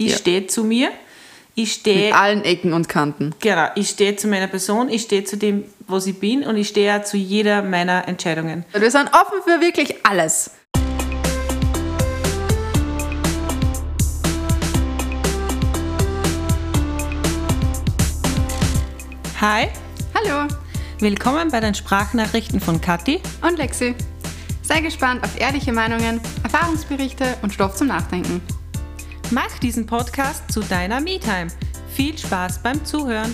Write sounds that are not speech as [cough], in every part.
Ich Ja. stehe zu mir. Ich stehe Mit allen Ecken und Kanten. Genau, ich stehe zu meiner Person, ich stehe zu dem, was ich bin und ich stehe auch zu jeder meiner Entscheidungen. Wir sind offen für wirklich alles. Hi, Hallo willkommen bei den Sprachnachrichten von Kathi. und Lexi. Sei gespannt auf ehrliche Meinungen, Erfahrungsberichte und Stoff zum Nachdenken. Mach diesen Podcast zu deiner Me-Time. Viel Spaß beim Zuhören.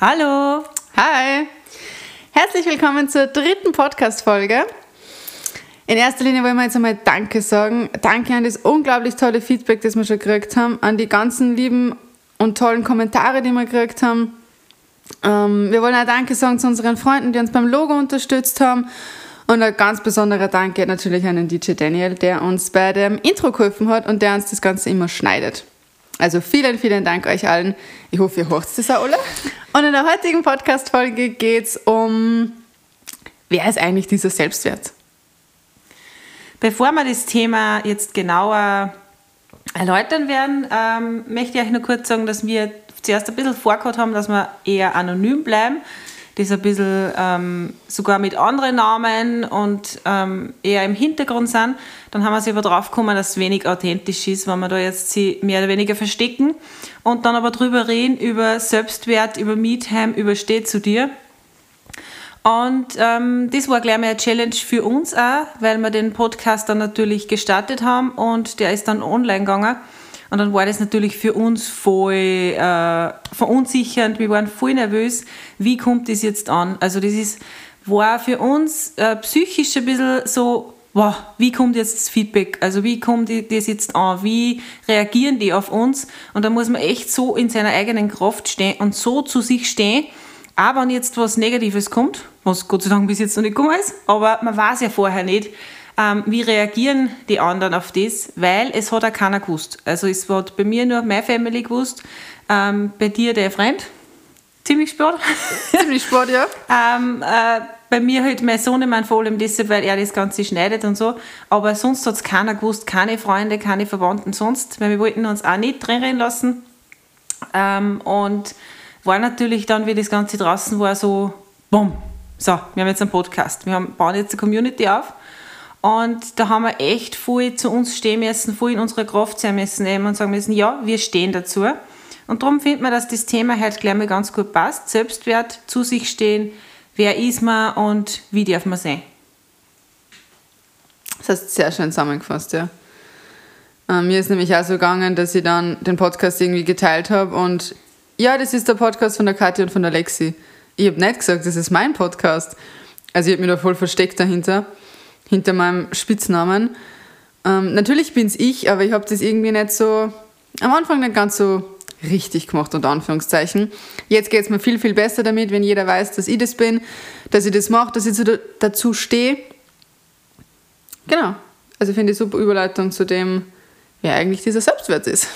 Hallo. Hi! Herzlich willkommen zur dritten Podcast-Folge. In erster Linie wollen wir jetzt einmal Danke sagen. Danke an das unglaublich tolle Feedback, das wir schon gekriegt haben, an die ganzen lieben und tollen Kommentare, die wir gekriegt haben. Ähm, wir wollen auch Danke sagen zu unseren Freunden, die uns beim Logo unterstützt haben. Und ein ganz besonderer Danke natürlich an den DJ Daniel, der uns bei dem Intro geholfen hat und der uns das Ganze immer schneidet. Also vielen, vielen Dank euch allen. Ich hoffe, ihr hört das auch alle. Und in der heutigen Podcast-Folge geht es um, wer ist eigentlich dieser Selbstwert? Bevor wir das Thema jetzt genauer erläutern werden, ähm, möchte ich euch nur kurz sagen, dass wir zuerst ein bisschen vorgehabt haben, dass wir eher anonym bleiben. Das ein bisschen ähm, sogar mit anderen Namen und ähm, eher im Hintergrund sind. Dann haben wir sich aber drauf gekommen, dass es wenig authentisch ist, wenn wir da jetzt sie mehr oder weniger verstecken und dann aber drüber reden, über Selbstwert, über Me-Time, über Steh zu dir. Und ähm, das war gleich mal eine Challenge für uns auch, weil wir den Podcast dann natürlich gestartet haben und der ist dann online gegangen. Und dann war das natürlich für uns voll äh, verunsichernd. Wir waren voll nervös. Wie kommt das jetzt an? Also das ist, war für uns äh, psychisch ein bisschen so, wow, wie kommt jetzt das Feedback? Also wie kommt das jetzt an? Wie reagieren die auf uns? Und da muss man echt so in seiner eigenen Kraft stehen und so zu sich stehen, auch wenn jetzt was Negatives kommt, was Gott sei Dank bis jetzt noch nicht gekommen ist, aber man weiß ja vorher nicht, ähm, wie reagieren die anderen auf das, weil es hat auch keiner gewusst. Also es hat bei mir nur meine Family gewusst, ähm, bei dir der Freund, ziemlich spät. [laughs] Ziemlich spät, ja. ähm, äh, bei mir halt mein Sohnemann vor allem deshalb, weil er das Ganze schneidet und so. Aber sonst hat es keiner gewusst, keine Freunde, keine Verwandten sonst, weil wir wollten uns auch nicht drin lassen. Ähm, und war natürlich dann, wie das Ganze draußen war, so, bumm, so, wir haben jetzt einen Podcast, wir haben, bauen jetzt eine Community auf. Und da haben wir echt voll zu uns stehen müssen, voll in unserer Kraft sein müssen eben und sagen müssen, ja, wir stehen dazu. Und darum findet man, dass das Thema halt gleich mal ganz gut passt. Selbstwert, zu sich stehen, wer ist man und wie darf man sein. Das hast du sehr schön zusammengefasst, ja. Ähm, mir ist nämlich auch so gegangen, dass ich dann den Podcast irgendwie geteilt habe und ja, das ist der Podcast von der Kathi und von der Lexi. Ich habe nicht gesagt, das ist mein Podcast. Also ich habe mich da voll versteckt dahinter, hinter meinem Spitznamen. Ähm, natürlich bin es ich, aber ich habe das irgendwie nicht so, am Anfang nicht ganz so richtig gemacht, unter Anführungszeichen. Jetzt geht es mir viel, viel besser damit, wenn jeder weiß, dass ich das bin, dass ich das mache, dass ich dazu stehe. Genau. Also finde ich super Überleitung zu dem, wer eigentlich dieser Selbstwert ist.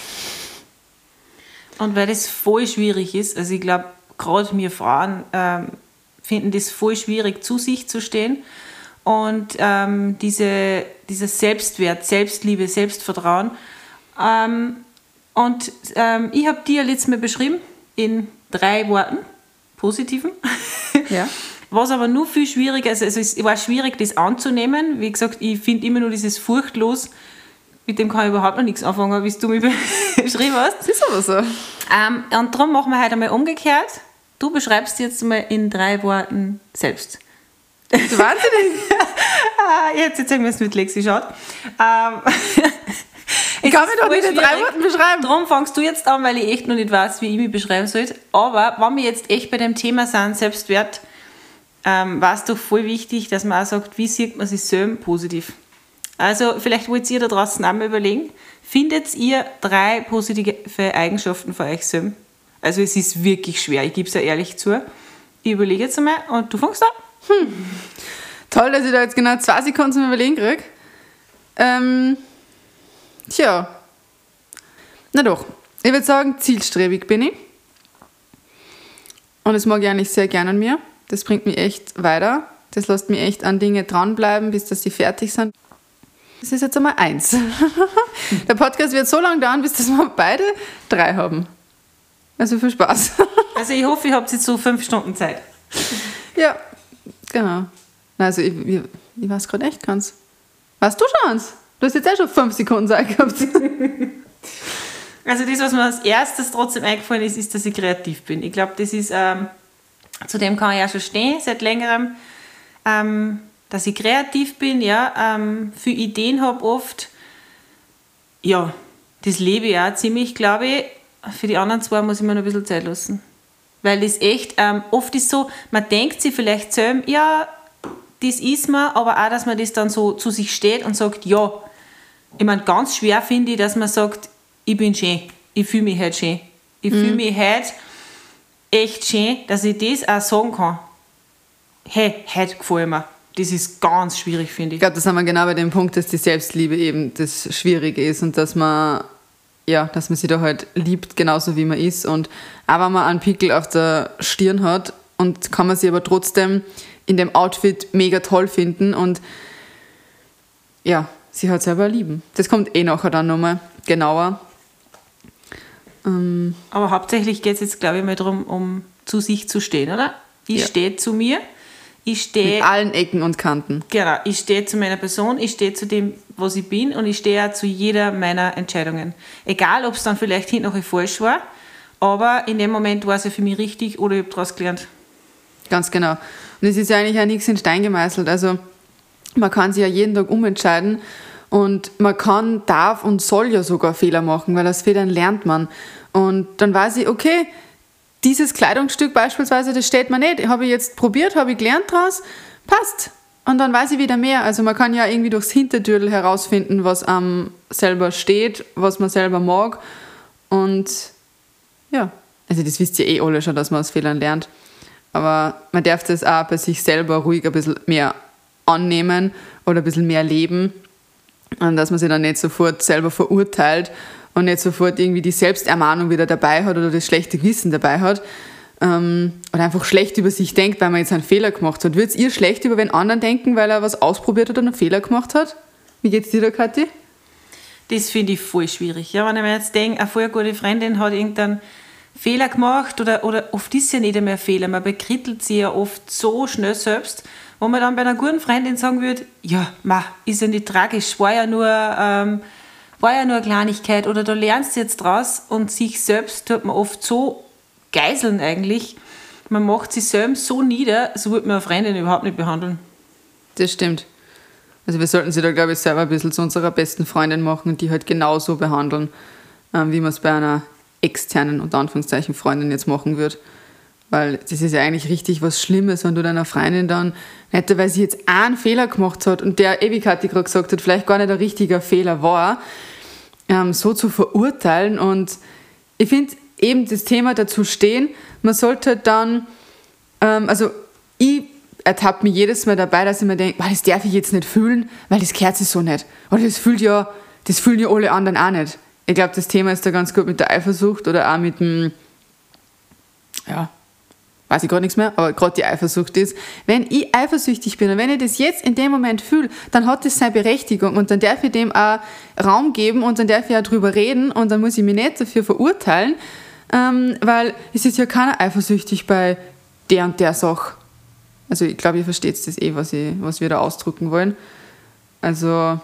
Und weil das voll schwierig ist, also ich glaube, gerade wir Frauen ähm, finden das voll schwierig, zu sich zu stehen. Und ähm, diese, dieser Selbstwert, Selbstliebe, Selbstvertrauen. Ähm, und ähm, ich habe dir letztes Mal beschrieben in drei Worten, positiven. Ja. [laughs] Was aber nur viel schwieriger ist, also es war schwierig, das anzunehmen. Wie gesagt, ich finde immer nur dieses furchtlos, mit dem kann ich überhaupt noch nichts anfangen, wie du mich [laughs] beschrieben hast. Das ist aber so. Ähm, und darum machen wir heute einmal umgekehrt. Du beschreibst jetzt mal in drei Worten selbst. Du wahnsinnig. Ah, [laughs] jetzt jetzt müssen mit Lexi schaut. Ähm, [laughs] Ich kann mich doch nicht in drei Worten beschreiben. Darum fangst du jetzt an, weil ich echt noch nicht weiß, wie ich mich beschreiben soll. Aber wenn wir jetzt echt bei dem Thema sind, Selbstwert, ähm, war es doch voll wichtig, dass man auch sagt, wie sieht man sich selbst positiv. Also vielleicht wollt ihr da draußen auch mal überlegen, findet ihr drei positive Eigenschaften von euch selbst? Also es ist wirklich schwer, ich gebe es ja ehrlich zu. Ich überlege jetzt einmal und du fängst an. Toll, dass ich da jetzt genau zwei Sekunden zum Überlegen kriege. Ähm, tja. Na doch. Ich würde sagen, zielstrebig bin ich. Und das mag ich eigentlich sehr gerne an mir. Das bringt mich echt weiter. Das lässt mich echt an Dinge dranbleiben, bis dass sie fertig sind. Das ist jetzt einmal eins. [laughs] Der Podcast wird so lange dauern, bis dass wir beide drei haben. Also viel Spaß. Also ich hoffe, ihr habt jetzt so fünf Stunden Zeit. Ja, genau. Also ich, ich, ich weiß gerade echt ganz. Weißt du schon? Du hast jetzt auch schon fünf Sekunden Zeit gehabt. [laughs] Also das, was mir als erstes trotzdem eingefallen ist, ist, dass ich kreativ bin. Ich glaube, das ist, ähm, zu dem kann ich ja schon stehen, seit längerem, ähm, dass ich kreativ bin, ja, ähm, viele Ideen habe oft. Ja, das lebe ich auch ziemlich, glaube ich. Für die anderen zwei muss ich mir noch ein bisschen Zeit lassen. Weil das echt, ähm, oft ist so, man denkt sich vielleicht selber, ja, das ist man, aber auch, dass man das dann so zu sich steht und sagt, ja. Ich meine, ganz schwer finde ich, dass man sagt, ich bin schön, ich fühle mich halt schön. Ich mhm. fühle mich halt echt schön, dass ich das auch sagen kann. Hey, heute gefällt mir. Das ist ganz schwierig, finde ich. Ich glaube, das haben wir genau bei dem Punkt, dass die Selbstliebe eben das Schwierige ist und dass man ja, dass man sich da halt liebt, genauso wie man ist. Und auch wenn man einen Pickel auf der Stirn hat und kann man sich aber trotzdem in dem Outfit mega toll finden und ja, sie hat selber lieben. Das kommt eh nachher dann nochmal genauer. Ähm aber hauptsächlich geht es jetzt, glaube ich, mal darum, um zu sich zu stehen, oder? Ich ja. stehe zu mir. Ich stehe. Mit allen Ecken und Kanten. Genau, ich stehe zu meiner Person, ich stehe zu dem, was ich bin und ich stehe auch zu jeder meiner Entscheidungen. Egal, ob es dann vielleicht hinten noch falsch war, aber in dem Moment war es ja für mich richtig oder ich habe daraus gelernt. Ganz genau. Und es ist ja eigentlich auch nichts in Stein gemeißelt. Also man kann sich ja jeden Tag umentscheiden und man kann, darf und soll ja sogar Fehler machen, weil aus Fehlern lernt man. Und dann weiß ich, okay, dieses Kleidungsstück beispielsweise, das steht mir nicht. Habe ich jetzt probiert, habe ich gelernt draus, passt. Und dann weiß ich wieder mehr. Also man kann ja irgendwie durchs Hintertürl herausfinden, was am selber steht, was man selber mag. Und ja, also das wisst ihr eh alle schon, dass man aus Fehlern lernt. Aber man darf das auch bei sich selber ruhig ein bisschen mehr annehmen oder ein bisschen mehr leben. Und dass man sich dann nicht sofort selber verurteilt und nicht sofort irgendwie die Selbstermahnung wieder dabei hat oder das schlechte Gewissen dabei hat ähm, oder einfach schlecht über sich denkt, weil man jetzt einen Fehler gemacht hat. Würdet ihr schlecht über den anderen denken, weil er was ausprobiert hat und einen Fehler gemacht hat? Wie geht's dir da, Kathi? Das finde ich voll schwierig. Ja, wenn ich mir jetzt denke, eine voll gute Freundin hat irgendeinen Fehler gemacht oder, oder oft ist es ja nicht einmal Fehler, man bekrittelt sie ja oft so schnell selbst, wo man dann bei einer guten Freundin sagen würde, ja, ma, ist ja nicht tragisch, war ja nur... Ähm, war ja nur eine Kleinigkeit oder du lernst jetzt draus und sich selbst tut man oft so geiseln eigentlich. Man macht sich selbst so nieder, so wird man eine Freundin überhaupt nicht behandeln. Das stimmt. Also wir sollten sie da, glaube ich, selber ein bisschen zu unserer besten Freundin machen und die halt genauso behandeln, ähm, wie man es bei einer externen, unter Anführungszeichen, Freundin jetzt machen würde. Weil das ist ja eigentlich richtig was Schlimmes, wenn du deiner Freundin dann, nicht weil sie jetzt einen Fehler gemacht hat und der ewig hat die gerade gesagt hat, vielleicht gar nicht ein richtiger Fehler war, ähm, so zu verurteilen. Und ich finde eben das Thema dazu stehen, man sollte dann, ähm, also ich ertappe mich jedes Mal dabei, dass ich mir denke, das darf ich jetzt nicht fühlen, weil das gehört sich so nicht. Oder das fühlt ja, das fühlen ja alle anderen auch nicht. Ich glaube, das Thema ist da ganz gut mit der Eifersucht oder auch mit dem, ja, weiß ich gar nichts mehr, aber gerade die Eifersucht ist, wenn ich eifersüchtig bin und wenn ich das jetzt in dem Moment fühle, dann hat das seine Berechtigung und dann darf ich dem auch Raum geben und dann darf ich auch drüber reden und dann muss ich mich nicht dafür verurteilen, ähm, weil es ist ja keiner eifersüchtig bei der und der Sache. Also ich glaube, ihr versteht das eh, was, ich, was wir da ausdrücken wollen. Also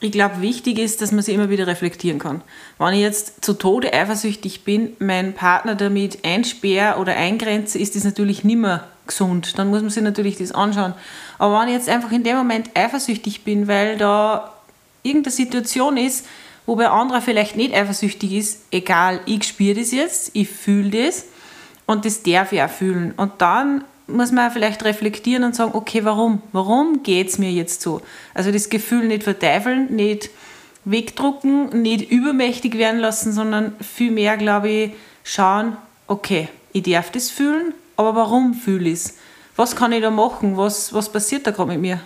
ich glaube, wichtig ist, dass man sich immer wieder reflektieren kann. Wenn ich jetzt zu Tode eifersüchtig bin, meinen Partner damit einsperre oder eingrenze, ist das natürlich nicht mehr gesund. Dann muss man sich natürlich das anschauen. Aber wenn ich jetzt einfach in dem Moment eifersüchtig bin, weil da irgendeine Situation ist, wo bei anderer vielleicht nicht eifersüchtig ist, egal, ich spüre das jetzt, ich fühle das und das darf ich auch fühlen. Und dann muss man vielleicht reflektieren und sagen, okay, warum? Warum geht es mir jetzt so? Also das Gefühl nicht verteufeln, nicht wegdrucken, nicht übermächtig werden lassen, sondern vielmehr, glaube ich, schauen, okay, ich darf das fühlen, aber warum fühle ich es? Was kann ich da machen? Was, was passiert da gerade mit mir?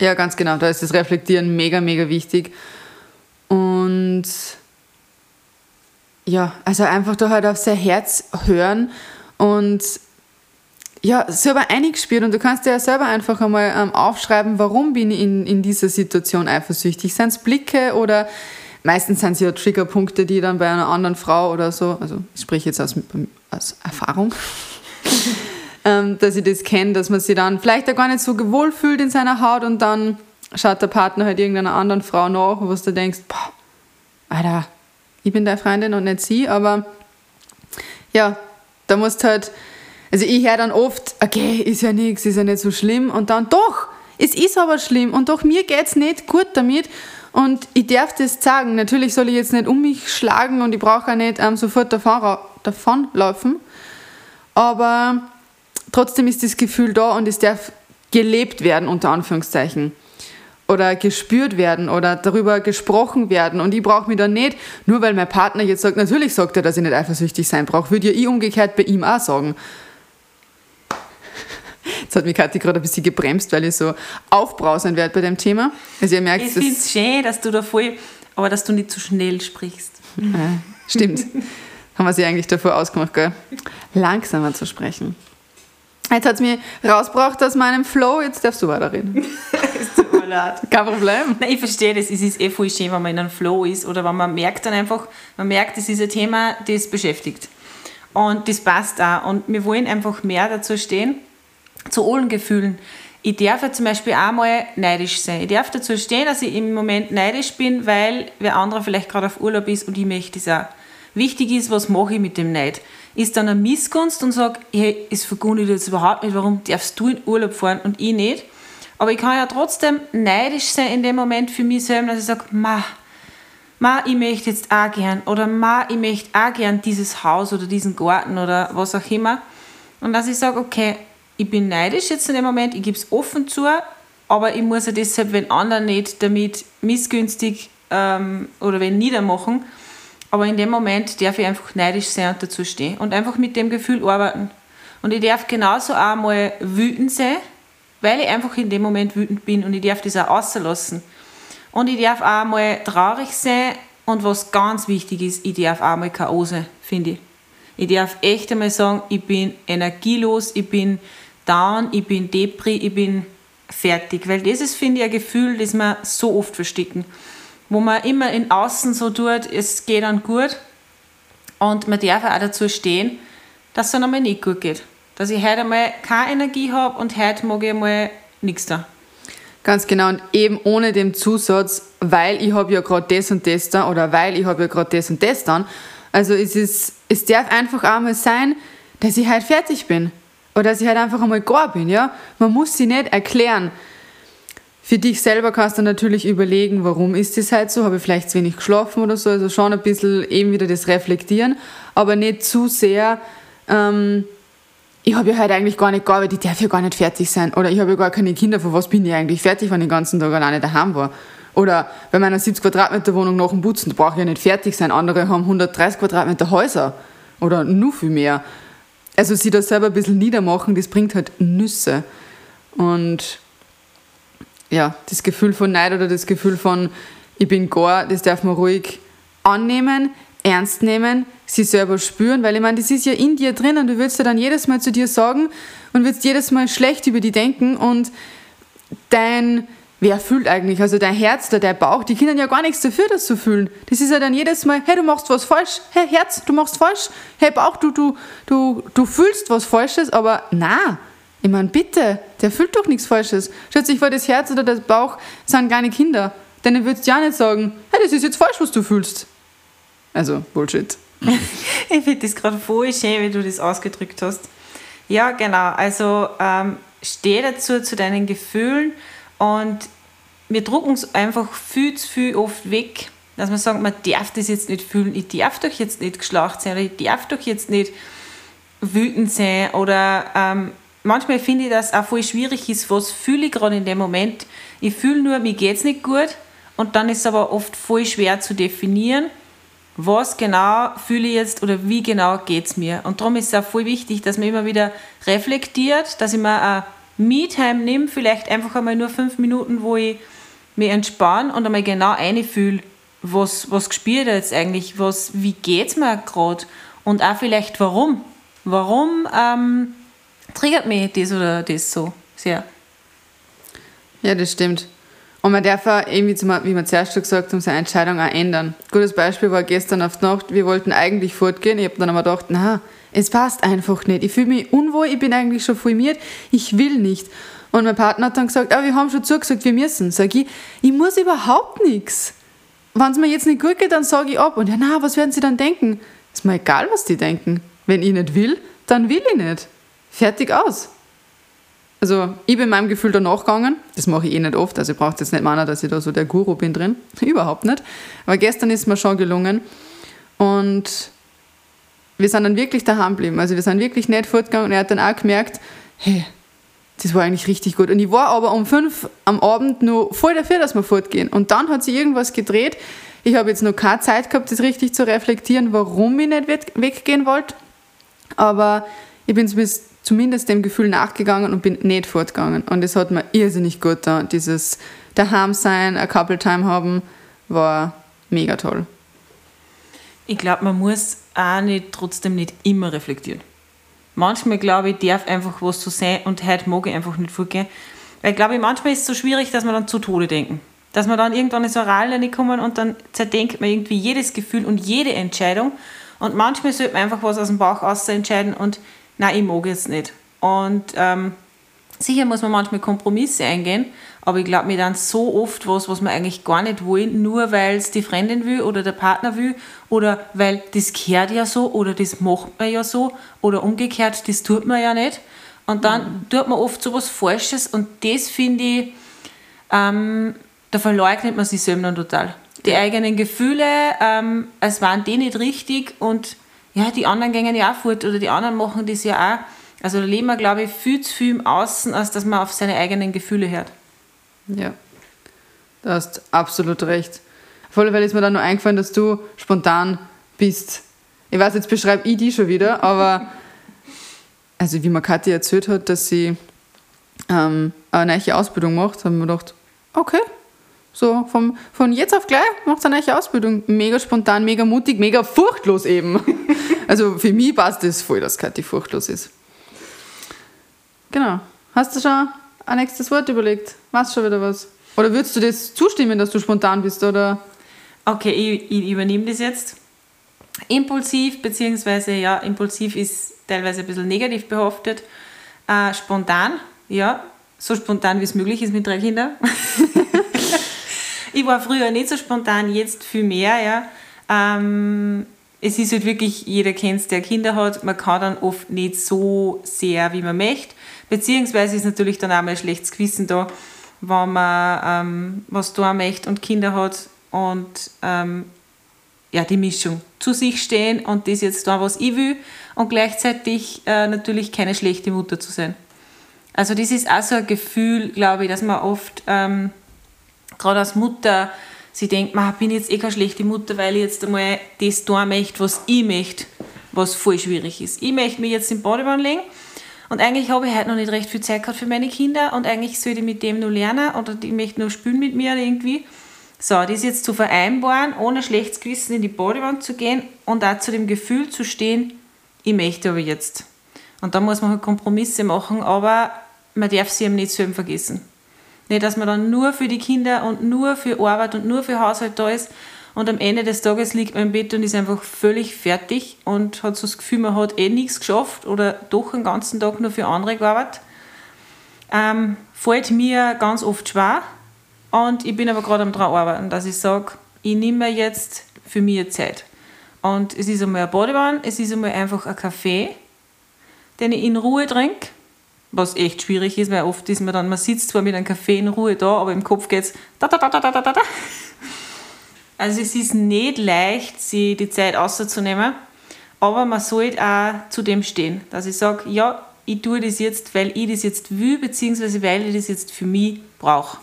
Ja, ganz genau. Da ist das Reflektieren mega, mega wichtig. Und ja, also einfach da halt auf sein Herz hören und ja, selber eingespürt und du kannst dir ja selber einfach einmal ähm, aufschreiben, warum bin ich in, in dieser Situation eifersüchtig. Sind es Blicke oder meistens sind es ja Triggerpunkte, die dann bei einer anderen Frau oder so, also ich spreche jetzt aus, aus Erfahrung, [laughs] ähm, dass ich das kenne, dass man sich dann vielleicht auch gar nicht so wohl fühlt in seiner Haut und dann schaut der Partner halt irgendeiner anderen Frau nach, wo du denkst, boah, Alter, ich bin deine Freundin und nicht sie, aber ja, da musst halt also ich höre dann oft, okay, ist ja nichts, ist ja nicht so schlimm. Und dann doch, es ist aber schlimm und doch mir geht es nicht gut damit. Und ich darf das sagen. Natürlich soll ich jetzt nicht um mich schlagen und ich brauche auch nicht ähm, sofort davon, davonlaufen. Aber trotzdem ist das Gefühl da und es darf gelebt werden, unter Anführungszeichen. Oder gespürt werden oder darüber gesprochen werden. Und ich brauche mich dann nicht, nur weil mein Partner jetzt sagt, natürlich sagt er, dass ich nicht eifersüchtig sein brauche, würde ja ich umgekehrt bei ihm auch sagen. Jetzt hat mich Kathi gerade ein bisschen gebremst, weil ich so aufbrausend werde bei dem Thema. Also ihr merkt, ich finde es schön, dass du da voll, aber dass du nicht zu schnell sprichst. Ja, stimmt. Haben wir sie eigentlich davor ausgemacht, gell? Langsamer zu sprechen. Jetzt hat es mir rausgebracht aus meinem Flow, jetzt darfst du weiterreden. ist [laughs] tut mir leid. Kein Problem. Nein, ich verstehe das. Es ist eh voll schön, wenn man in einem Flow ist oder wenn man merkt dann einfach, man merkt, es ist ein Thema, das beschäftigt. Und das passt auch. Und wir wollen einfach mehr dazu stehen zu allen Gefühlen. Ich darf ja zum Beispiel auch mal neidisch sein. Ich darf dazu stehen, dass ich im Moment neidisch bin, weil wer anderer vielleicht gerade auf Urlaub ist und ich möchte es auch. Wichtig ist, was mache ich mit dem Neid? Ist dann eine Missgunst und sage, hey, es vergundet jetzt überhaupt nicht, warum darfst du in Urlaub fahren und ich nicht? Aber ich kann ja trotzdem neidisch sein in dem Moment für mich selber, dass ich sage, ma, ma, ich möchte jetzt auch gern oder ma, ich möchte auch gern dieses Haus oder diesen Garten oder was auch immer. Und dass ich sage, okay, ich bin neidisch jetzt in dem Moment, ich gebe es offen zu, aber ich muss ja deshalb, wenn andere nicht damit missgünstig ähm, oder wenn niedermachen, aber in dem Moment darf ich einfach neidisch sein und dazu stehen und einfach mit dem Gefühl arbeiten. Und ich darf genauso auch mal wütend sein, weil ich einfach in dem Moment wütend bin und ich darf das auch auslassen. Und ich darf auch mal traurig sein und was ganz wichtig ist, ich darf auch mal K.O. sein, finde ich. Ich darf echt einmal sagen, ich bin energielos, ich bin down, ich bin Depri, ich bin fertig. Weil ist, finde ich, ein Gefühl, das wir so oft verstecken. Wo man immer in Außen so tut, es geht dann gut. Und man darf auch dazu stehen, dass es dann einmal nicht gut geht. Dass ich heute einmal keine Energie habe und heute mag ich einmal nichts da. Ganz genau. Und eben ohne den Zusatz, weil ich habe ja gerade das und das da oder weil ich habe ja gerade das und das dann. Also es, ist, es darf einfach einmal sein, dass ich heute fertig bin. Oder dass ich halt einfach einmal gar bin, ja. Man muss sie nicht erklären. Für dich selber kannst du natürlich überlegen, warum ist das halt so? Habe ich vielleicht zu wenig geschlafen oder so? Also schon ein bisschen eben wieder das Reflektieren, aber nicht zu sehr, ähm, ich habe ja heute eigentlich gar nicht gearbeitet, ich darf ja gar nicht fertig sein. Oder ich habe ja gar keine Kinder, von was bin ich eigentlich fertig, wenn ich den ganzen Tag alleine daheim war? Oder bei meiner 70 Quadratmeter Wohnung nach dem Putzen, da brauche ich ja nicht fertig sein. Andere haben 130 Quadratmeter Häuser oder nur viel mehr also sie das selber ein bisschen niedermachen, das bringt halt Nüsse. Und ja, das Gefühl von Neid oder das Gefühl von ich bin gar, das darf man ruhig annehmen, ernst nehmen, sie selber spüren, weil ich meine, das ist ja in dir drin und du willst ja dann jedes Mal zu dir sagen und willst jedes Mal schlecht über die denken und dein wer fühlt eigentlich? Also dein Herz oder dein Bauch, die können ja gar nichts dafür, das zu fühlen. Das ist ja dann jedes Mal, hey, du machst was falsch, hey, Herz, du machst falsch, hey, Bauch, du, du, du, du fühlst was Falsches, aber na, ich meine, bitte, der fühlt doch nichts Falsches. Stellt sich vor, das Herz oder der Bauch sind kleine Kinder. Denn du würdest ja nicht sagen, hey, das ist jetzt falsch, was du fühlst. Also, Bullshit. [laughs] ich finde das gerade voll schön, wie du das ausgedrückt hast. Ja, genau. Also, ähm, steh dazu, zu deinen Gefühlen und wir drucken es einfach viel zu viel oft weg, dass man sagt, man darf das jetzt nicht fühlen, ich darf doch jetzt nicht geschlacht sein ich darf doch jetzt nicht wütend sein oder ähm, manchmal finde ich, dass auch voll schwierig ist, was fühle ich gerade in dem Moment. Ich fühle nur, mir geht es nicht gut und dann ist es aber oft voll schwer zu definieren, was genau fühle ich jetzt oder wie genau geht es mir. Und darum ist es auch voll wichtig, dass man immer wieder reflektiert, dass ich mir ein Me-Time nehme, vielleicht einfach einmal nur fünf Minuten, wo ich mich entspanne und einmal genau einfühle, was, was gespielt jetzt eigentlich, was, wie geht es mir gerade und auch vielleicht warum. Warum ähm, triggert mich das oder das so sehr. Ja, das stimmt. Und man darf auch irgendwie, zum, wie wir zuerst schon gesagt haben, seine Entscheidung auch ändern. Gutes Beispiel war gestern auf die Nacht, wir wollten eigentlich fortgehen. Ich habe dann aber gedacht, na, es passt einfach nicht. Ich fühle mich unwohl, ich bin eigentlich schon formiert, ich will nicht. Und mein Partner hat dann gesagt, ah, wir haben schon zugesagt, wir müssen. Sag ich, ich muss überhaupt nichts. Wenn es mir jetzt nicht gut geht, dann sage ich ab. Und ja, na, was werden sie dann denken? Ist mir egal, was die denken. Wenn ich nicht will, dann will ich nicht. Fertig aus. Also, ich bin meinem Gefühl danach gegangen. Das mache ich eh nicht oft. Also, ich brauche jetzt nicht meinen, dass ich da so der Guru bin drin. [laughs] Überhaupt nicht. Aber gestern ist mir schon gelungen. Und wir sind dann wirklich daheim geblieben. Also, wir sind wirklich nicht fortgegangen. Und er hat dann auch gemerkt, hey, das war eigentlich richtig gut. Und ich war aber um fünf am Abend nur voll dafür, dass wir fortgehen. Und dann hat sich irgendwas gedreht. Ich habe jetzt noch keine Zeit gehabt, das richtig zu reflektieren, warum ich nicht weggehen wollte. Aber ich bin zumindest dem Gefühl nachgegangen und bin nicht fortgegangen. Und es hat mir irrsinnig gut da. Dieses daheim sein, ein Couple Time haben, war mega toll. Ich glaube, man muss auch nicht, trotzdem nicht immer reflektieren. Manchmal, glaube ich, darf einfach was so sein und heute mag ich einfach nicht vorgehen. Weil, glaube ich, manchmal ist es so schwierig, dass man dann zu Tode denken. Dass man dann irgendwann in so eine Ralle kommen und dann zerdenkt man irgendwie jedes Gefühl und jede Entscheidung. Und manchmal sollte man einfach was aus dem Bauch aus entscheiden und nein, ich mag jetzt nicht. Und ähm, sicher muss man manchmal Kompromisse eingehen, aber ich glaube, mir dann so oft was, was wir eigentlich gar nicht wollen, nur weil es die Freundin will oder der Partner will oder weil das gehört ja so oder das macht man ja so oder umgekehrt, das tut man ja nicht. Und dann mhm. tut man oft so was Falsches und das finde ich, ähm, da verleugnet man sich selber dann total. Die eigenen Gefühle, ähm, es waren die nicht richtig und ja, die anderen gehen ja auch fort oder die anderen machen das ja auch. Also da leben wir, glaube ich, viel zu viel im Außen, als dass man auf seine eigenen Gefühle hört. Ja, du hast absolut recht. Auf alle Fälle ist mir dann nur eingefallen, dass du spontan bist. Ich weiß, jetzt beschreibe ich die schon wieder, aber [laughs] also wie mir Kathi erzählt hat, dass sie ähm, eine neue Ausbildung macht, haben wir gedacht, okay, so vom, von jetzt auf gleich macht sie eine neue Ausbildung. Mega spontan, mega mutig, mega furchtlos eben. [laughs] also für mich passt das voll, dass Kathi furchtlos ist. Genau. Hast du schon ein nächstes Wort überlegt? Weißt schon wieder was? Oder würdest du das zustimmen, dass du spontan bist? Oder? Okay, ich, ich übernehme das jetzt. Impulsiv, beziehungsweise ja, impulsiv ist teilweise ein bisschen negativ behaftet. Äh, spontan, ja, so spontan wie es möglich ist mit drei Kindern. [laughs] ich war früher nicht so spontan, jetzt viel mehr, ja. Ähm, es ist halt wirklich, jeder kennt es, der Kinder hat, man kann dann oft nicht so sehr, wie man möchte. Beziehungsweise ist natürlich dann auch mal ein schlechtes Gewissen da, wenn man ähm, was tun möchte und Kinder hat und ähm, ja, die Mischung zu sich stehen und das jetzt da, was ich will und gleichzeitig äh, natürlich keine schlechte Mutter zu sein. Also das ist auch so ein Gefühl, glaube ich, dass man oft ähm, gerade als Mutter sie denkt, ich bin jetzt eh keine schlechte Mutter, weil ich jetzt einmal das tun möchte, was ich möchte, was voll schwierig ist. Ich möchte mich jetzt im Badewanne legen und eigentlich habe ich heute noch nicht recht viel Zeit gehabt für meine Kinder und eigentlich sollte ich mit dem nur lernen oder die möchten nur spielen mit mir irgendwie. So, das jetzt zu vereinbaren, ohne schlechtes Gewissen in die Badewanne zu gehen und auch zu dem Gefühl zu stehen, ich möchte aber jetzt. Und da muss man halt Kompromisse machen, aber man darf sie eben nicht selber vergessen. Nicht, dass man dann nur für die Kinder und nur für Arbeit und nur für Haushalt da ist und am Ende des Tages liegt man im Bett und ist einfach völlig fertig und hat so das Gefühl, man hat eh nichts geschafft oder doch den ganzen Tag nur für andere gearbeitet. Ähm, fällt mir ganz oft schwer und ich bin aber gerade am dran arbeiten, dass ich sage, ich nehme mir jetzt für mich Zeit. Und es ist einmal ein Badewanne, es ist einmal einfach ein Kaffee, den ich in Ruhe trinke was echt schwierig ist, weil oft ist man dann, man sitzt zwar mit einem Kaffee in Ruhe da, aber im Kopf geht es da, da, da, da, da, da, da. Also es ist nicht leicht, sich die Zeit auszunehmen, aber man sollte auch zu dem stehen, dass ich sage, ja, ich tue das jetzt, weil ich das jetzt will, beziehungsweise weil ich das jetzt für mich brauche.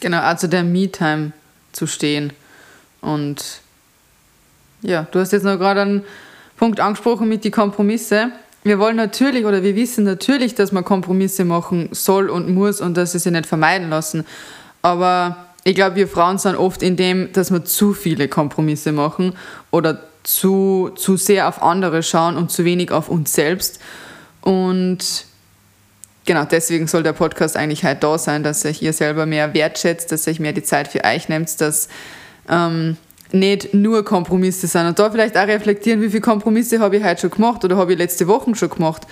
Genau, also der Me-Time zu stehen. Und ja, du hast jetzt noch gerade einen Punkt angesprochen mit den Kompromisse wir wollen natürlich oder wir wissen natürlich, dass man Kompromisse machen soll und muss und dass sie sich nicht vermeiden lassen. Aber ich glaube, wir Frauen sind oft in dem, dass wir zu viele Kompromisse machen oder zu, zu sehr auf andere schauen und zu wenig auf uns selbst. Und genau deswegen soll der Podcast eigentlich halt da sein, dass euch ihr selber mehr wertschätzt, dass euch mehr die Zeit für euch nehmt, dass ähm, nicht nur Kompromisse sind. Und da vielleicht auch reflektieren, wie viele Kompromisse habe ich heute schon gemacht oder habe ich letzte Woche schon gemacht.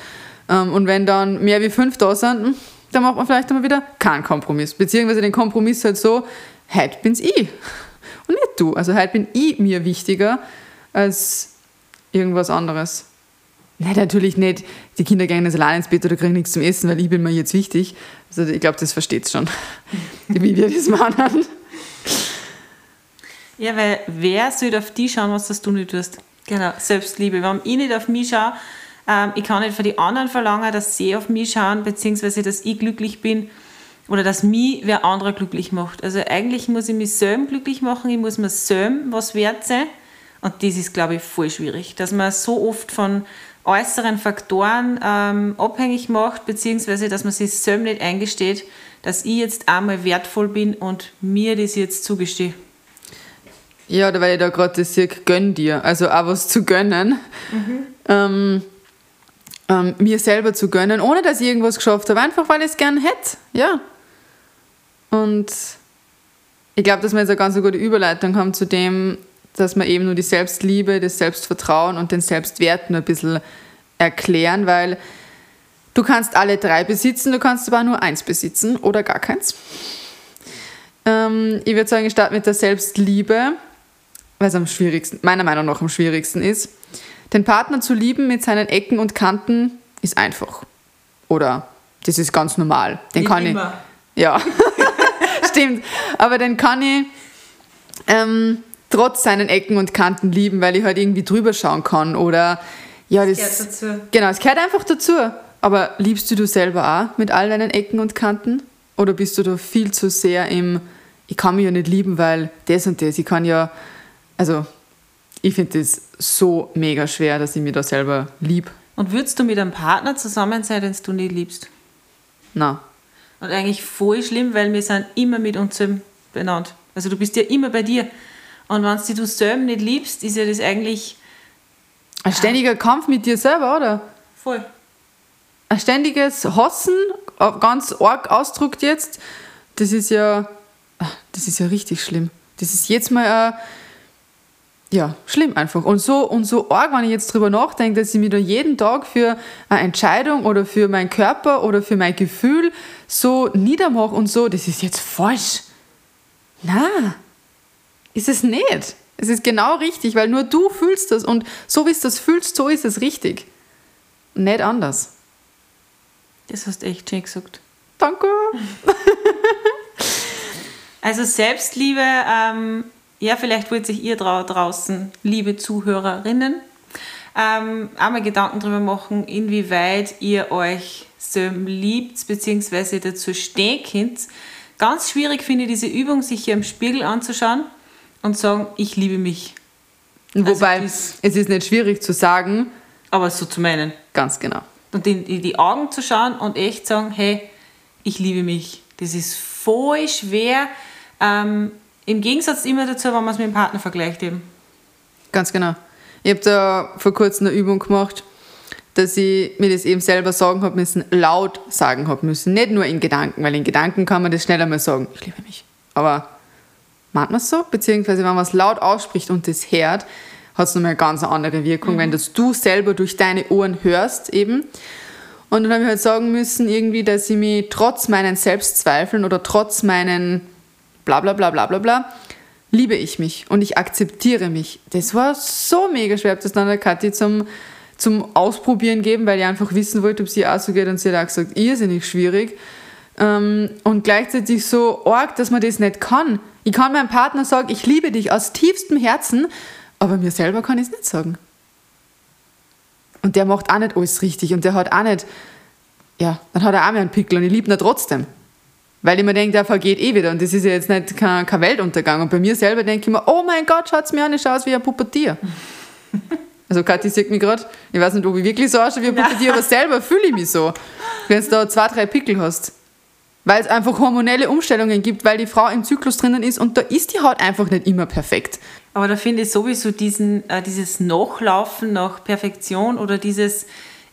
Ähm, und wenn dann mehr wie fünf da sind, dann macht man vielleicht einmal wieder keinen Kompromiss. Beziehungsweise den Kompromiss halt so, heute bin's ich und nicht du. Also heute bin ich mir wichtiger als irgendwas anderes. Nein, natürlich nicht. Die Kinder gehen jetzt allein ins Bett oder kriegen nichts zum Essen, weil ich bin mir jetzt wichtig. Also ich glaube, das versteht schon, [laughs] wie wir das machen. Ja, weil wer soll auf die schauen, was das du nicht tust? Genau, Selbstliebe. Wenn ich nicht auf mich schaue, ähm, ich kann nicht von den anderen verlangen, dass sie auf mich schauen, beziehungsweise dass ich glücklich bin oder dass mich wer anderer glücklich macht. Also eigentlich muss ich mich selbst glücklich machen, ich muss mir selbst was wert sein. Und das ist, glaube ich, voll schwierig, dass man so oft von äußeren Faktoren ähm, abhängig macht, beziehungsweise dass man sich selbst nicht eingesteht, dass ich jetzt einmal wertvoll bin und mir das jetzt zugestehe. Ja, weil ich da gerade das sehe, gönn dir. Also auch was zu gönnen. Mhm. Ähm, ähm, mir selber zu gönnen, ohne dass ich irgendwas geschafft habe, einfach weil ich es gern hätte. Ja. Und ich glaube, dass wir jetzt eine ganz gute Überleitung haben zu dem, dass wir eben nur die Selbstliebe, das Selbstvertrauen und den Selbstwert nur ein bisschen erklären, weil du kannst alle drei besitzen, du kannst aber nur eins besitzen oder gar keins. Ähm, ich würde sagen, ich starte mit der Selbstliebe, weil es am schwierigsten, meiner Meinung nach am schwierigsten ist. Den Partner zu lieben mit seinen Ecken und Kanten ist einfach. Oder das ist ganz normal. Den Nicht kann immer. ich. Ja, [laughs] stimmt. Aber den kann ich ähm, trotz seinen Ecken und Kanten lieben, weil ich halt irgendwie drüber schauen kann. Oder ja, das, das gehört dazu. Genau, es gehört einfach dazu. Aber liebst du du selber auch mit all deinen Ecken und Kanten? Oder bist du da viel zu sehr im, ich kann mich ja nicht lieben, weil das und das, ich kann ja, also ich finde das so mega schwer, dass ich mich da selber lieb. Und würdest du mit einem Partner zusammen sein, den du nicht liebst? Nein. Und eigentlich voll schlimm, weil wir sind immer mit uns benannt. Also du bist ja immer bei dir. Und wenn du dich selber nicht liebst, ist ja das eigentlich... Ein ständiger Kampf mit dir selber, oder? Voll. Ein ständiges Hassen, ganz arg ausdruckt jetzt, das ist ja... Das ist ja richtig schlimm. Das ist jetzt mal ein ja, schlimm einfach. Und so, und so arg, wenn ich jetzt drüber nachdenke, dass ich mir da jeden Tag für eine Entscheidung oder für meinen Körper oder für mein Gefühl so niedermache und so, das ist jetzt falsch. Na, ist es nicht. Es ist genau richtig, weil nur du fühlst das und so wie es das fühlst, so ist es richtig. Nicht anders. Das hast du echt schön gesagt. Danke. [laughs] also Selbstliebe ähm, ja, vielleicht wollt sich ihr draußen, liebe Zuhörerinnen, ähm, einmal Gedanken darüber machen, inwieweit ihr euch so liebt, beziehungsweise dazu stehen könnt. Ganz schwierig finde ich diese Übung, sich hier im Spiegel anzuschauen und sagen, ich liebe mich. Wobei, also es ist nicht schwierig zu sagen. Aber so zu meinen. Ganz genau. Und in, in die Augen zu schauen und echt sagen, hey, ich liebe mich. Das ist voll schwer. Ähm, im Gegensatz immer dazu, wenn man es mit dem Partner vergleicht eben. Ganz genau. Ich habe da vor kurzem eine Übung gemacht, dass ich mir das eben selber sagen habe müssen, laut sagen habe müssen. Nicht nur in Gedanken, weil in Gedanken kann man das schneller mal sagen, ich liebe mich. Aber meint man es so? Beziehungsweise wenn man es laut ausspricht und das hört, hat es nochmal eine ganz andere Wirkung, mhm. wenn das du selber durch deine Ohren hörst eben. Und dann habe ich halt sagen müssen, irgendwie, dass ich mich trotz meinen Selbstzweifeln oder trotz meinen bla bla bla bla bla bla, liebe ich mich und ich akzeptiere mich. Das war so mega schwer. Das dann der Kathi zum, zum Ausprobieren geben, weil ich einfach wissen wollte, ob sie auch so geht und sie hat auch gesagt, irrsinnig schwierig. Ähm, und gleichzeitig so arg, dass man das nicht kann. Ich kann meinem Partner sagen, ich liebe dich aus tiefstem Herzen, aber mir selber kann ich es nicht sagen. Und der macht auch nicht alles richtig und der hat auch nicht, ja, dann hat er auch mehr einen Pickel und ich liebe ihn trotzdem. Weil ich mir denke, der vergeht eh wieder und das ist ja jetzt nicht kein, kein Weltuntergang. Und bei mir selber denke ich mir, oh mein Gott, schaut mir an, ich schaue aus wie ein Puppetier. [laughs] also Kathi sieht mich gerade, ich weiß nicht, ob ich wirklich so ausschaue wie ein Puppetier, aber selber fühle ich mich so. Wenn du da zwei, drei Pickel hast. Weil es einfach hormonelle Umstellungen gibt, weil die Frau im Zyklus drinnen ist und da ist die Haut einfach nicht immer perfekt. Aber da finde ich sowieso diesen, äh, dieses Nachlaufen nach Perfektion oder dieses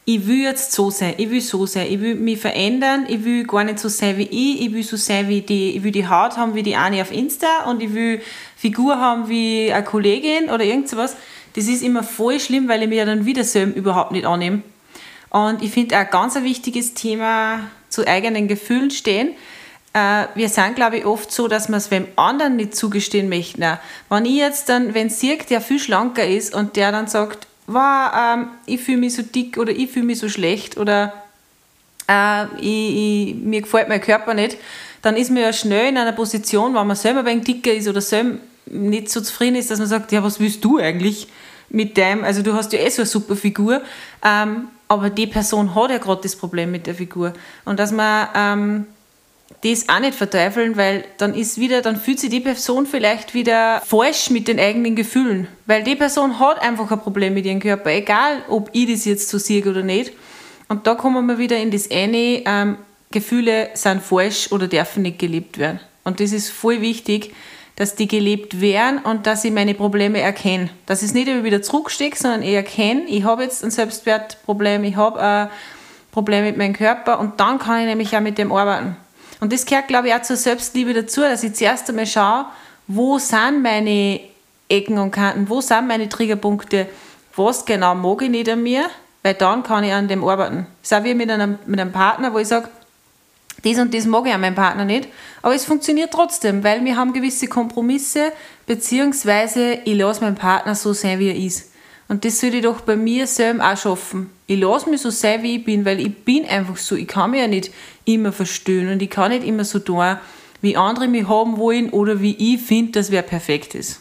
ich will jetzt so sein, ich will so sein, ich will mich verändern, ich will gar nicht so sein wie ich, ich will so sein wie die, ich will die Haut haben wie die eine auf Insta und ich will Figur haben wie eine Kollegin oder irgend sowas. Das ist immer voll schlimm, weil ich mir dann wieder selber überhaupt nicht annehme. Und ich finde auch ein ganz wichtiges Thema zu eigenen Gefühlen stehen. Äh, wir sind, glaube ich, oft so, dass wir es wem anderen nicht zugestehen möchten. Wenn ich jetzt dann, wenn sie der viel schlanker ist und der dann sagt, wow, ähm, ich fühle mich so dick oder ich fühle mich so schlecht oder äh, ich, ich, mir gefällt mein Körper nicht, dann ist man ja schnell in einer Position, wenn man selber ein wenig dicker ist oder selber nicht so zufrieden ist, dass man sagt, ja, was willst du eigentlich mit dem? Also du hast ja eh so eine super Figur, ähm, aber die Person hat ja gerade das Problem mit der Figur. Und dass man ähm, das auch nicht verteufeln, weil dann ist wieder, dann fühlt sich die Person vielleicht wieder falsch mit den eigenen Gefühlen. Weil die Person hat einfach ein Problem mit ihrem Körper, egal ob ich das jetzt so sehe oder nicht. Und da kommen wir wieder in das eine, ähm, Gefühle sind falsch oder dürfen nicht gelebt werden. Und das ist voll wichtig, dass die gelebt werden und dass ich meine Probleme erkenne. Dass ich es nicht immer wieder zurückstecke, sondern ich erkenne, ich habe jetzt ein Selbstwertproblem, ich habe ein Problem mit meinem Körper und dann kann ich nämlich auch mit dem arbeiten. Und das gehört, glaube ich, auch zur Selbstliebe dazu, dass ich zuerst einmal schaue, wo sind meine Ecken und Kanten, wo sind meine Triggerpunkte, was genau mag ich nicht an mir, weil dann kann ich an dem arbeiten. Das ist auch wie mit einem, mit einem Partner, wo ich sage, das und das mag ich an meinem Partner nicht, aber es funktioniert trotzdem, weil wir haben gewisse Kompromisse, beziehungsweise ich lasse meinen Partner so sein, wie er ist. Und das sollte ich doch bei mir selber auch schaffen. Ich lasse mich so sein, wie ich bin, weil ich bin einfach so. Ich kann mich ja nicht immer verstehen und ich kann nicht immer so tun, wie andere mich haben wollen oder wie ich finde, dass wer perfekt ist.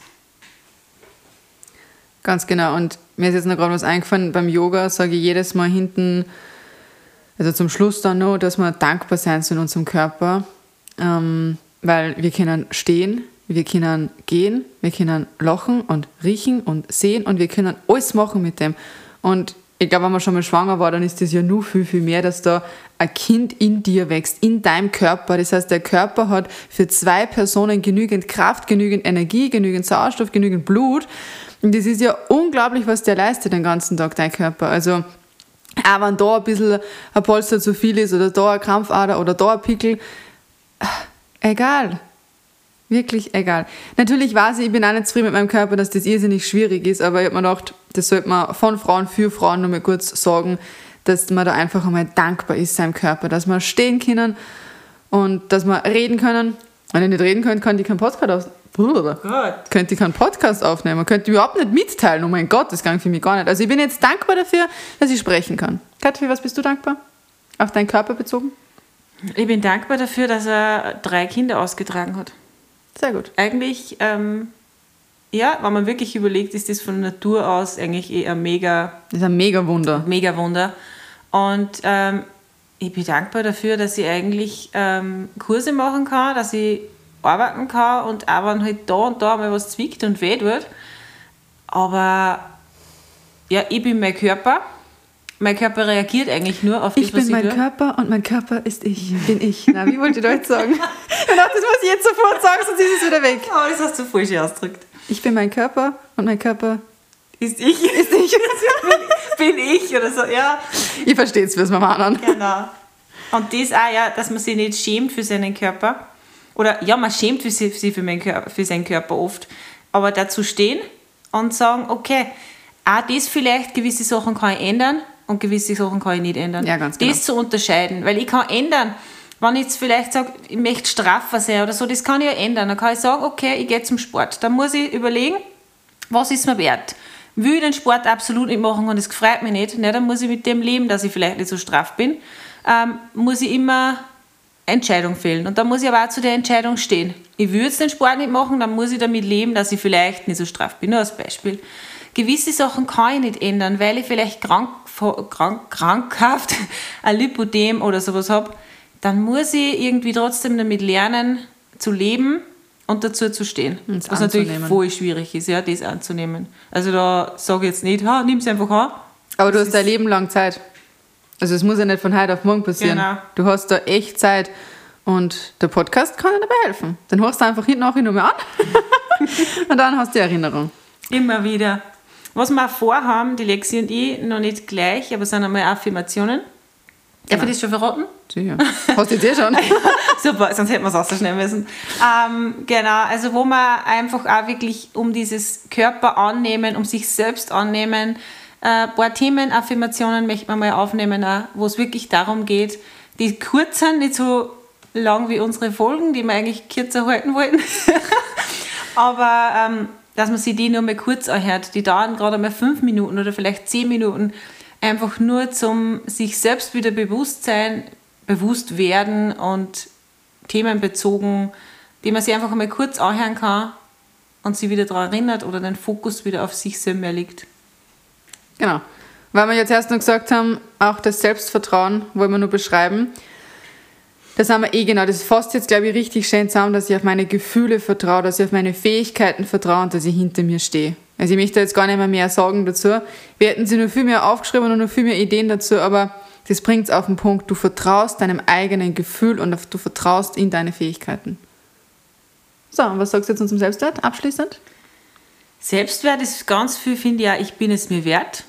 Ganz genau. Und mir ist jetzt noch gerade was eingefallen. Beim Yoga sage ich jedes Mal hinten, also zum Schluss dann noch, dass wir dankbar sein zu unserem Körper, ähm, weil wir können stehen, wir können gehen, wir können lachen und riechen und sehen und wir können alles machen mit dem. Und ich glaube, wenn man schon mal schwanger war, dann ist das ja nur viel, viel mehr, dass da ein Kind in dir wächst, in deinem Körper. Das heißt, der Körper hat für zwei Personen genügend Kraft, genügend Energie, genügend Sauerstoff, genügend Blut. Und das ist ja unglaublich, was der leistet den ganzen Tag, dein Körper. Also, auch wenn da ein bisschen ein Polster zu viel ist oder da ein Krampfader oder da ein Pickel, egal. Wirklich egal. Natürlich weiß ich, ich bin auch nicht zufrieden mit meinem Körper, dass das irrsinnig schwierig ist, aber ich habe mir gedacht, das sollte man von Frauen für Frauen nur mal kurz sagen, dass man da einfach einmal dankbar ist seinem Körper, dass man stehen können und dass man reden können. Wenn ich nicht reden könnte, kann ich keinen Podcast aufnehmen. Könnte ich keinen Podcast aufnehmen, könnte ich überhaupt nicht mitteilen. Oh mein Gott, das ging für mich gar nicht. Also ich bin jetzt dankbar dafür, dass ich sprechen kann. Katja, was bist du dankbar? Auf deinen Körper bezogen? Ich bin dankbar dafür, dass er drei Kinder ausgetragen hat. Sehr gut. Eigentlich, ähm, ja, wenn man wirklich überlegt, ist das von Natur aus eigentlich eh ein mega... Das ist ein mega Wunder. Mega Wunder. Und ähm, ich bin dankbar dafür, dass ich eigentlich ähm, Kurse machen kann, dass ich arbeiten kann und auch wenn halt da und da mal was zwickt und weh tut. Aber ja, ich bin mein Körper mein Körper reagiert eigentlich nur auf das, Ich bin mein Körper und mein Körper ist ich, bin ich. Na, wie wollt ihr [laughs] das sagen? dachte, das muss ich jetzt sofort sagen, sonst ist es wieder weg. Oh, das hast du falsch ausgedrückt. Ich bin mein Körper und mein Körper ist ich. [laughs] Ist ich. [laughs] bin ich oder so, ja. Ich verstehe es, was wir machen. Genau. Und das auch, ja, dass man sich nicht schämt für seinen Körper. Oder ja, man schämt sich für, für, Körper, für seinen Körper oft. Aber dazu stehen und sagen, okay, auch das vielleicht, gewisse Sachen kann ich ändern und gewisse Sachen kann ich nicht ändern. Ja, ganz genau. Das zu unterscheiden, weil ich kann ändern, wenn ich jetzt vielleicht sage, ich möchte straffer sein oder so, das kann ich ja ändern. Dann kann ich sagen, okay, ich gehe zum Sport. Dann muss ich überlegen, was ist mir wert. Will ich den Sport absolut nicht machen und es freut mich nicht, ne, dann muss ich mit dem leben, dass ich vielleicht nicht so straff bin. Ähm, muss ich immer Entscheidung fällen. Und dann muss ich aber auch zu der Entscheidung stehen. Ich will jetzt den Sport nicht machen, dann muss ich damit leben, dass ich vielleicht nicht so straff bin. Nur als Beispiel. Gewisse Sachen kann ich nicht ändern, weil ich vielleicht krank krank, krankhaft [laughs] ein Lipodem oder sowas habe, dann muss ich irgendwie trotzdem damit lernen zu leben und dazu zu stehen. Und was natürlich voll schwierig ist, ja, das anzunehmen. Also da sage ich jetzt nicht, ha, nimm es einfach an. Aber du das hast dein Leben lang Zeit. Also es muss ja nicht von heute auf morgen passieren. Genau. Du hast da echt Zeit. Und der Podcast kann dir dabei helfen. Dann hörst du einfach hinten auch nochmal an. [laughs] und dann hast du die Erinnerung. Immer wieder. Was wir auch vorhaben, die Lexi und ich, noch nicht gleich, aber sind einmal Affirmationen. Darf Genau. ich das schon verraten? Sicher. [laughs] Hast du dir schon? [laughs] Super, sonst hätten wir es rausschneiden müssen. Ähm, genau, also wo man einfach auch wirklich um dieses Körper annehmen, um sich selbst annehmen, äh, ein paar Themen, Affirmationen möchte man mal aufnehmen, wo es wirklich darum geht, die kurz sind, nicht so lang wie unsere Folgen, die wir eigentlich kürzer halten wollten, [laughs] aber ähm, dass man sich die nur mal kurz anhört. Die dauern gerade mal fünf Minuten oder vielleicht zehn Minuten, einfach nur zum sich selbst wieder bewusst sein, bewusst werden und themenbezogen, die man sich einfach einmal kurz anhören kann und sich wieder daran erinnert oder den Fokus wieder auf sich selber legt. Genau. Weil wir jetzt erst noch gesagt haben, auch das Selbstvertrauen wollen wir nur beschreiben. Das haben wir eh genau. Das fasst jetzt, glaube ich, richtig schön zusammen, dass ich auf meine Gefühle vertraue, dass ich auf meine Fähigkeiten vertraue und dass ich hinter mir stehe. Also ich möchte jetzt gar nicht mehr mehr sagen dazu. Wir hätten sie nur viel mehr aufgeschrieben und noch viel mehr Ideen dazu, aber das bringt es auf den Punkt. Du vertraust deinem eigenen Gefühl und du vertraust in deine Fähigkeiten. So, und was sagst du jetzt zum Selbstwert abschließend? Selbstwert ist ganz viel, finde ich, auch, ich bin es mir wert.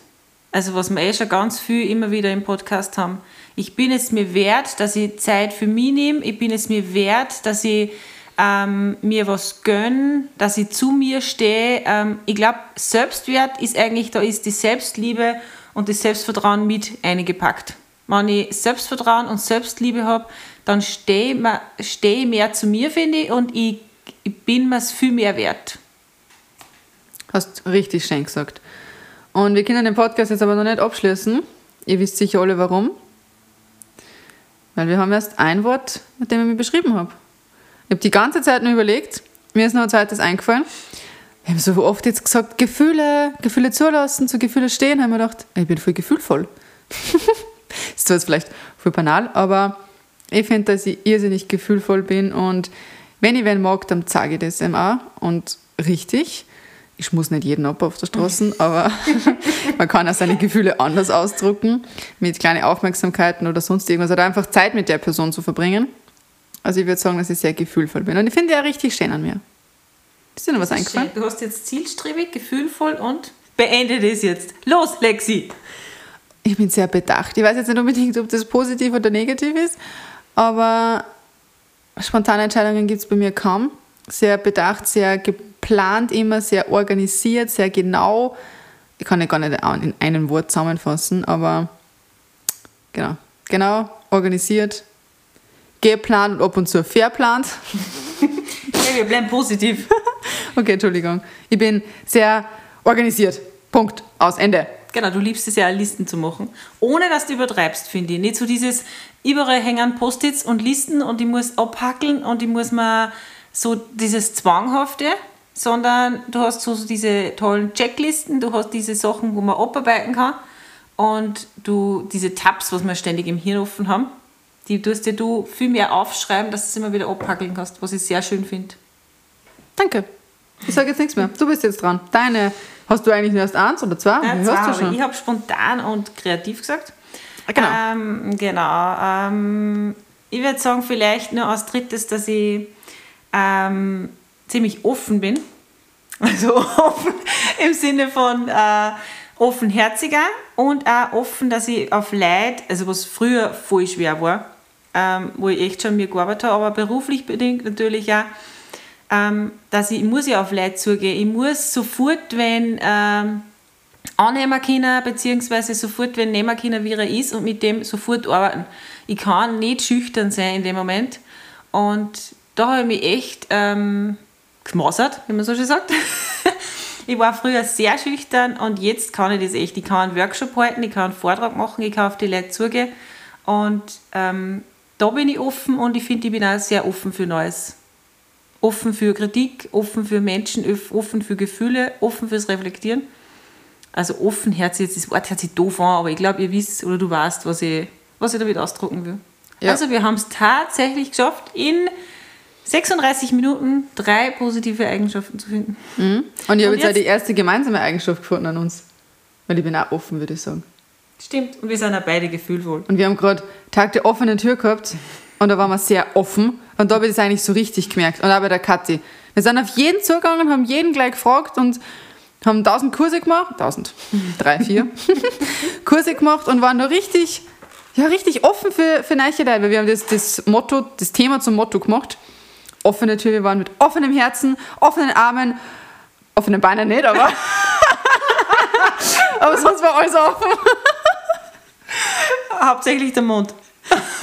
Also was wir eh schon ganz viel immer wieder im Podcast haben. Ich bin es mir wert, dass ich Zeit für mich nehme. Ich bin es mir wert, dass ich ähm, mir was gönne, dass ich zu mir stehe. Ähm, ich glaube, Selbstwert ist eigentlich, da ist die Selbstliebe und das Selbstvertrauen mit eingepackt. Wenn ich Selbstvertrauen und Selbstliebe habe, dann stehe ich steh mehr zu mir, finde ich, und ich, ich bin mir viel mehr wert. Hast richtig schön gesagt. Und wir können den Podcast jetzt aber noch nicht abschließen. Ihr wisst sicher alle warum. Weil wir haben erst ein Wort, mit dem ich mich beschrieben habe. Ich habe die ganze Zeit nur überlegt, mir ist noch ein zweites eingefallen. Wir haben so oft jetzt gesagt, Gefühle, Gefühle zulassen, zu Gefühle stehen, haben wir gedacht, ich bin voll gefühlvoll. [laughs] ist zwar jetzt vielleicht voll banal, aber ich finde, dass ich irrsinnig gefühlvoll bin und wenn ich wen mag, dann zeige ich das ihm auch und richtig. Ich muss nicht jeden ab auf der Straße, aber [laughs] man kann auch seine Gefühle anders ausdrücken, mit kleinen Aufmerksamkeiten oder sonst irgendwas, oder einfach Zeit mit der Person zu verbringen. Also ich würde sagen, dass ich sehr gefühlvoll bin. Und ich finde ja richtig schön an mir. Ist dir noch was eingefallen? Du hast jetzt zielstrebig, gefühlvoll und beende das jetzt. Los, Lexi! Ich bin sehr bedacht. Ich weiß jetzt nicht unbedingt, ob das positiv oder negativ ist, aber spontane Entscheidungen gibt es bei mir kaum. Sehr bedacht, sehr geplant immer, sehr organisiert, sehr genau. Ich kann ja gar nicht in einem Wort zusammenfassen, aber genau. Genau, organisiert, geplant und ab und zu verplant. [laughs] Ja, wir bleiben positiv. [laughs] Okay, Entschuldigung. Ich bin sehr organisiert. Punkt. Aus. Ende. Genau, du liebst es ja, Listen zu machen. Ohne, dass du übertreibst, finde ich. Nicht so dieses überall hängen Post-its und Listen und ich muss abhackeln und ich muss mal so dieses Zwanghafte, sondern du hast so diese tollen Checklisten, du hast diese Sachen, wo man abarbeiten kann und du diese Tabs, was wir ständig im Hirn offen haben, die tust dir du viel mehr aufschreiben, dass du es immer wieder abhackeln kannst, was ich sehr schön finde. Danke. Ich sage jetzt nichts mehr. Du bist jetzt dran. Deine, hast du eigentlich nur erst eins oder zwei? Wie zwei, hast du schon? ich habe spontan und kreativ gesagt. Genau. Ähm, genau. Ähm, ich würde sagen, vielleicht nur als drittes, dass ich ähm, ziemlich offen bin. [laughs] Also offen im Sinne von äh, offenherziger und auch offen, dass ich auf Leid, also was früher voll schwer war, ähm, wo ich echt schon mir gearbeitet habe, aber beruflich bedingt natürlich auch, ähm, dass ich, ich muss ja auf Leid zugehen. Ich muss sofort, wenn ähm, annehmen können, beziehungsweise sofort, wenn nehmen können, wie er ist und mit dem sofort arbeiten. Ich kann nicht schüchtern sein in dem Moment. Und da habe ich mich echt ähm, gemassert, wie man so schön sagt. [laughs] ich war früher sehr schüchtern und jetzt kann ich das echt. Ich kann einen Workshop halten, ich kann einen Vortrag machen, ich kann auf die Leute zugehen. Und ähm, da bin ich offen und ich finde, ich bin auch sehr offen für Neues. Offen für Kritik, offen für Menschen, offen für Gefühle, offen fürs Reflektieren. Also offenherzig, das Wort hört sich doof an, aber ich glaube, ihr wisst oder du weißt, was ich, was ich damit ausdrucken will. Ja. Also wir haben es tatsächlich geschafft, in 36 Minuten drei positive Eigenschaften zu finden. Mhm. Und ich habe Und jetzt auch jetzt- die erste gemeinsame Eigenschaft gefunden an uns. Weil ich bin auch offen, würde ich sagen. Stimmt, und wir sind auch beide gefühlvoll. Und wir haben gerade Tag der offenen Tür gehabt und da waren wir sehr offen. Und da habe ich das eigentlich so richtig gemerkt. Und auch bei der Kathi. Wir sind auf jeden zugegangen, haben jeden gleich gefragt und haben 1000 Kurse gemacht, 1000, drei, vier [laughs] Kurse gemacht und waren da richtig, ja, richtig offen für, für neue Leute, weil wir haben das, das Motto, das Thema zum Motto gemacht. Offene Tür, wir waren mit offenem Herzen, offenen Armen, offenen Beinen nicht, aber, [laughs] aber sonst war alles offen. [laughs] Hauptsächlich der Mund.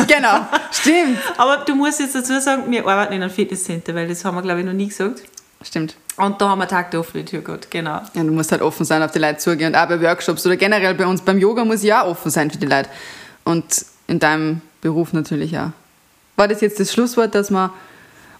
Genau, stimmt. [laughs] Aber du musst jetzt dazu sagen, wir arbeiten in einem Fitnesscenter, weil das haben wir, glaube ich, noch nie gesagt. Stimmt. Und da haben wir Tag der offenen Tür gehabt, genau. Ja, du musst halt offen sein, auf die Leute zugehen. Und auch bei Workshops oder generell bei uns beim Yoga muss ich auch offen sein für die Leute. Und in deinem Beruf natürlich auch. War das jetzt das Schlusswort, dass man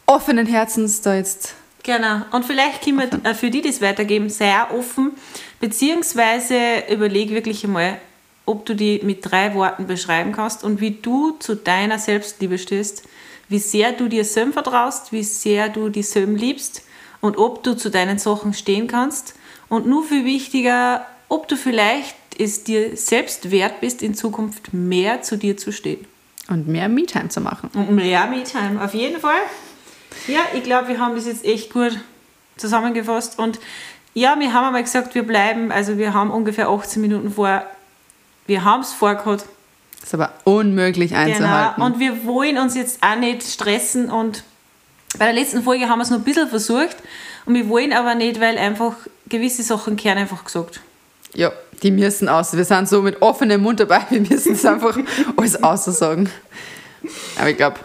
offenen Herzens da jetzt. Genau. Und vielleicht können wir äh, für die das weitergeben, auch offen, beziehungsweise überleg wirklich einmal, ob du die mit drei Worten beschreiben kannst und wie du zu deiner Selbstliebe stehst, wie sehr du dir selbst vertraust, wie sehr du dich selbst liebst und ob du zu deinen Sachen stehen kannst und nur viel wichtiger, ob du vielleicht es dir selbst wert bist, in Zukunft mehr zu dir zu stehen. Und mehr Me-Time zu machen. Und mehr Me-Time, auf jeden Fall. Ja, ich glaube, wir haben das jetzt echt gut zusammengefasst und ja, wir haben einmal gesagt, wir bleiben, also wir haben ungefähr 18 Minuten vor wir haben es vorgehabt. Ist aber unmöglich einzuhalten. Genau. Und wir wollen uns jetzt auch nicht stressen und bei der letzten Folge haben wir es noch ein bisschen versucht und wir wollen aber nicht, weil einfach gewisse Sachen kehren einfach gesagt. Ja, die müssen aus. Wir sind so mit offenem Mund dabei, [laughs] wir müssen es einfach [laughs] alles aussagen. Aber ich glaube,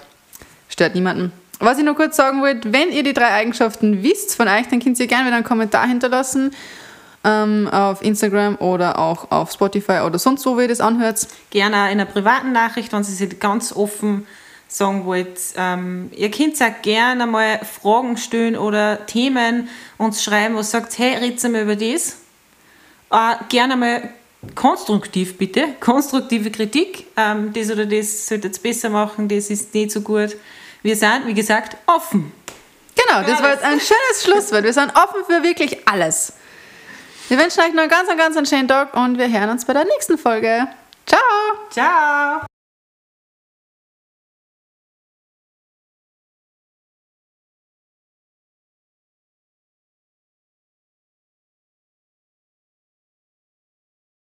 stört niemanden. Was ich noch kurz sagen wollte, wenn ihr die drei Eigenschaften wisst von euch, dann könnt ihr gerne wieder einen Kommentar hinterlassen ähm, auf Instagram oder auch auf Spotify oder sonst wo, wie ihr das anhört. Gerne in einer privaten Nachricht, wenn Sie sich ganz offen sagen wollt. Ähm, ihr könnt auch gerne mal Fragen stellen oder Themen uns schreiben, wo ihr sagt, hey, redet mal über das. Äh, gerne mal konstruktiv bitte, konstruktive Kritik. Ähm, das oder das sollte jetzt besser machen, das ist nicht so gut. Wir sind, wie gesagt, offen. Genau, das war jetzt ein schönes Schlusswort. Wir sind offen für wirklich alles. Wir wünschen euch noch einen ganz, ganz schönen Tag und wir hören uns bei der nächsten Folge. Ciao! Ciao!